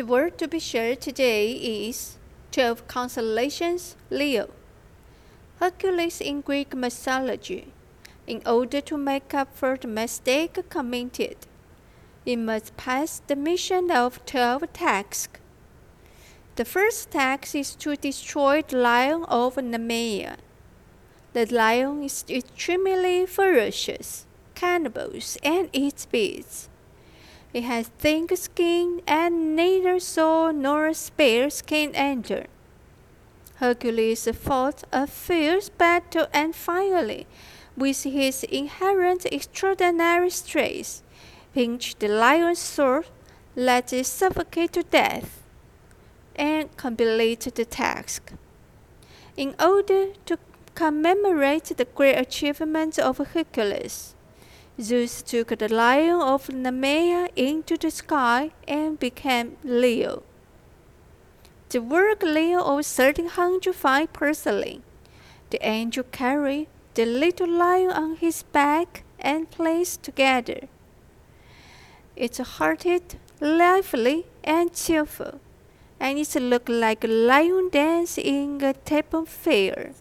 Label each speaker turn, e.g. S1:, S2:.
S1: The word to be shared today is Twelve Constellations Leo. Hercules in Greek mythology, in order to make up for the mistake committed, it must pass the mission of twelve tasks. The first task is to destroy the lion of Nemea. The lion is extremely ferocious, cannibals, and eats beasts. It has thick skin, and neither sword nor spears can enter. Hercules fought a fierce battle and finally, with his inherent extraordinary strength, pinched the lion's sword, let it suffocate to death, and completed the task. In order to commemorate the great achievement of Hercules, Zeus took the lion of Nemea into the sky and became Leo. The word Leo of 1305 porcelain. The angel carried the little lion on his back and placed together. It's hearted, lively, and cheerful, and it looked like a lion dance in a temple fair.